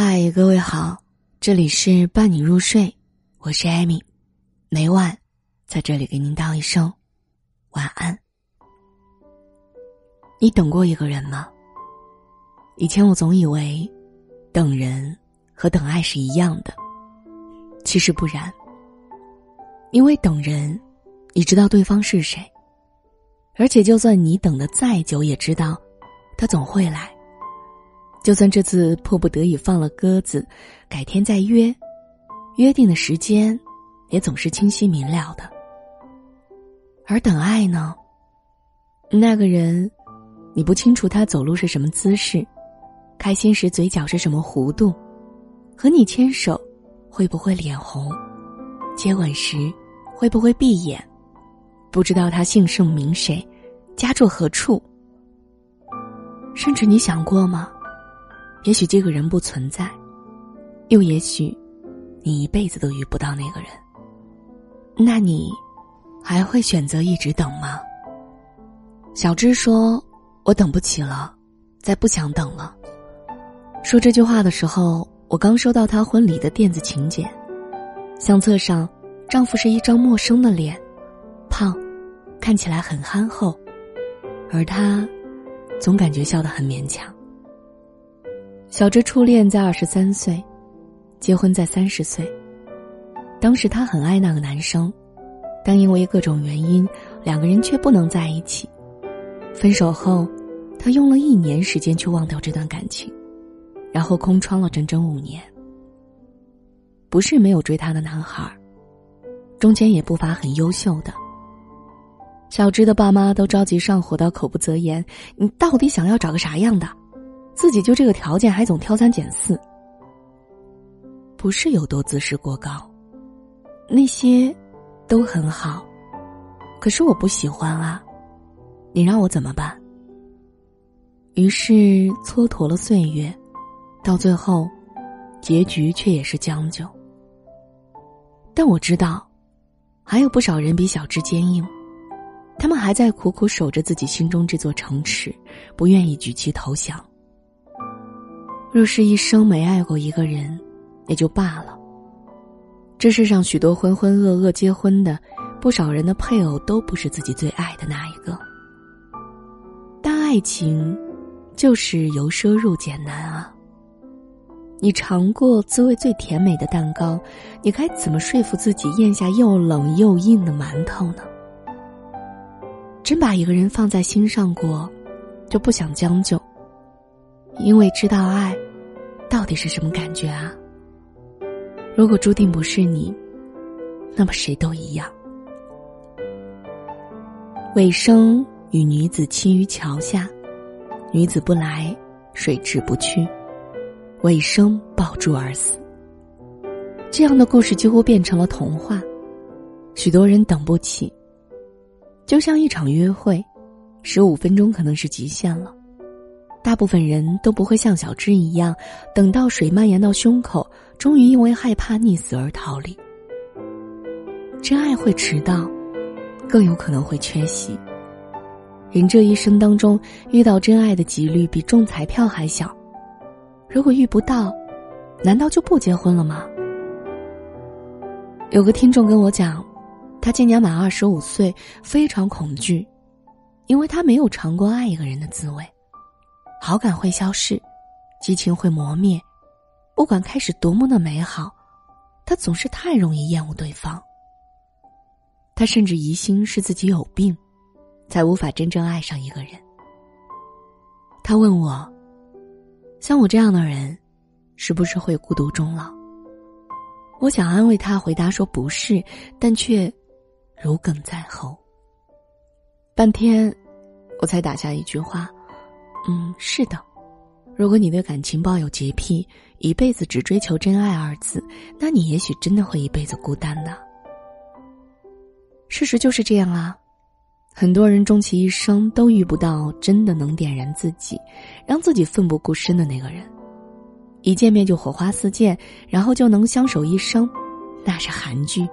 嗨，各位好，这里是伴你入睡，我是艾米，每晚在这里给您道一声晚安。你等过一个人吗？以前我总以为，等人和等爱是一样的，其实不然。因为等人，你知道对方是谁，而且就算你等的再久，也知道他总会来。就算这次迫不得已放了鸽子，改天再约，约定的时间也总是清晰明了的。而等爱呢？那个人，你不清楚他走路是什么姿势，开心时嘴角是什么弧度，和你牵手会不会脸红，接吻时会不会闭眼，不知道他姓甚名谁，家住何处，甚至你想过吗？也许这个人不存在，又也许，你一辈子都遇不到那个人。那你还会选择一直等吗？小芝说：“我等不起了，再不想等了。”说这句话的时候，我刚收到她婚礼的电子请柬，相册上丈夫是一张陌生的脸，胖，看起来很憨厚，而她总感觉笑得很勉强。小芝初恋在二十三岁，结婚在三十岁。当时她很爱那个男生，但因为各种原因，两个人却不能在一起。分手后，她用了一年时间去忘掉这段感情，然后空窗了整整五年。不是没有追她的男孩，中间也不乏很优秀的。小芝的爸妈都着急上火到口不择言：“你到底想要找个啥样的？”自己就这个条件，还总挑三拣四，不是有多自视过高，那些都很好，可是我不喜欢啊，你让我怎么办？于是蹉跎了岁月，到最后，结局却也是将就。但我知道，还有不少人比小智坚硬，他们还在苦苦守着自己心中这座城池，不愿意举旗投降。若是一生没爱过一个人，也就罢了。这世上许多浑浑噩噩结婚的，不少人的配偶都不是自己最爱的那一个。但爱情，就是由奢入俭难啊。你尝过滋味最甜美的蛋糕，你该怎么说服自己咽下又冷又硬的馒头呢？真把一个人放在心上过，就不想将就。因为知道爱，到底是什么感觉啊？如果注定不是你，那么谁都一样。尾生与女子亲于桥下，女子不来，水至不去，尾生抱柱而死。这样的故事几乎变成了童话，许多人等不起。就像一场约会，十五分钟可能是极限了。大部分人都不会像小芝一样，等到水蔓延到胸口，终于因为害怕溺死而逃离。真爱会迟到，更有可能会缺席。人这一生当中遇到真爱的几率比中彩票还小。如果遇不到，难道就不结婚了吗？有个听众跟我讲，他今年满二十五岁，非常恐惧，因为他没有尝过爱一个人的滋味。好感会消逝，激情会磨灭，不管开始多么的美好，他总是太容易厌恶对方。他甚至疑心是自己有病，才无法真正爱上一个人。他问我：“像我这样的人，是不是会孤独终老？”我想安慰他，回答说：“不是。”但却如鲠在喉。半天，我才打下一句话。嗯，是的。如果你对感情抱有洁癖，一辈子只追求真爱二字，那你也许真的会一辈子孤单的。事实就是这样啊，很多人终其一生都遇不到真的能点燃自己，让自己奋不顾身的那个人。一见面就火花四溅，然后就能相守一生，那是韩剧，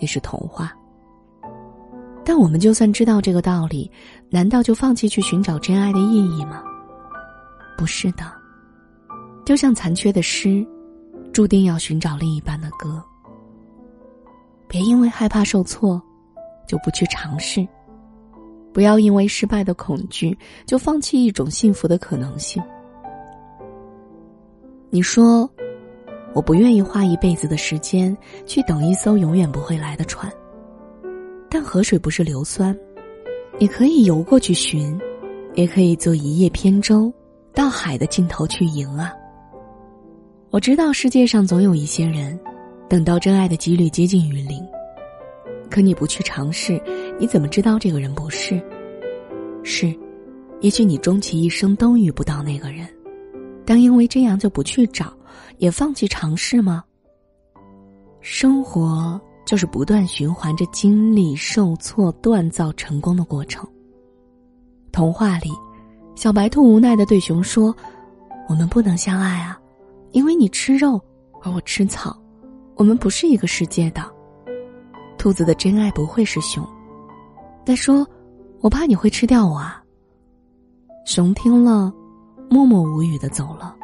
也是童话。但我们就算知道这个道理，难道就放弃去寻找真爱的意义吗？不是的，就像残缺的诗，注定要寻找另一半的歌。别因为害怕受挫，就不去尝试；不要因为失败的恐惧，就放弃一种幸福的可能性。你说，我不愿意花一辈子的时间去等一艘永远不会来的船。但河水不是硫酸，你可以游过去寻，也可以坐一叶扁舟到海的尽头去迎啊。我知道世界上总有一些人，等到真爱的几率接近于零，可你不去尝试，你怎么知道这个人不是？是，也许你终其一生都遇不到那个人。但因为这样就不去找，也放弃尝试吗？生活就是不断循环着经历受挫、锻造成功的过程。童话里，小白兔无奈的对熊说：“我们不能相爱啊，因为你吃肉，而我吃草，我们不是一个世界的。”兔子的真爱不会是熊，再说：“我怕你会吃掉我啊。”熊听了。默默无语的走了。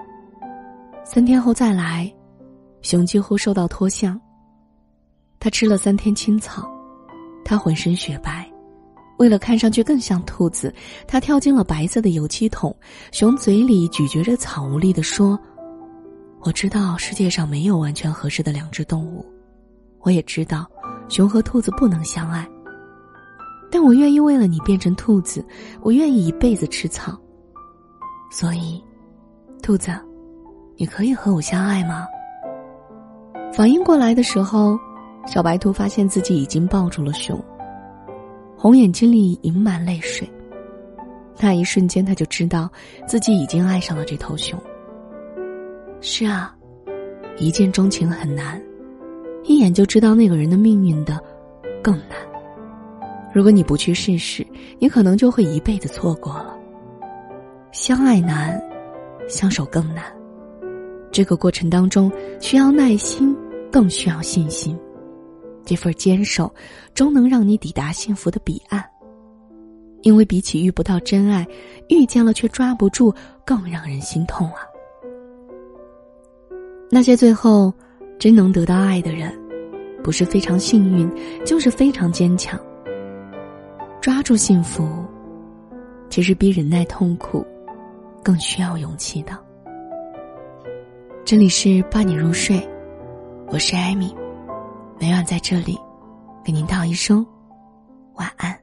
三天后再来，熊几乎瘦到脱相。他吃了三天青草，他浑身雪白。为了看上去更像兔子，他跳进了白色的油漆桶。熊嘴里咀嚼着草，无力的说：“我知道世界上没有完全合适的两只动物，我也知道熊和兔子不能相爱。但我愿意为了你变成兔子，我愿意一辈子吃草。”所以，兔子，你可以和我相爱吗？反应过来的时候，小白兔发现自己已经抱住了熊，红眼睛里盈满泪水。那一瞬间，他就知道自己已经爱上了这头熊。是啊，一见钟情很难，一眼就知道那个人的命运的更难。如果你不去试试，你可能就会一辈子错过了。相爱难，相守更难。这个过程当中需要耐心，更需要信心。这份坚守，终能让你抵达幸福的彼岸。因为比起遇不到真爱，遇见了却抓不住，更让人心痛啊。那些最后真能得到爱的人，不是非常幸运，就是非常坚强。抓住幸福，其实比忍耐痛苦。更需要勇气的。这里是伴你入睡，我是艾米，每晚在这里给您道一声晚安。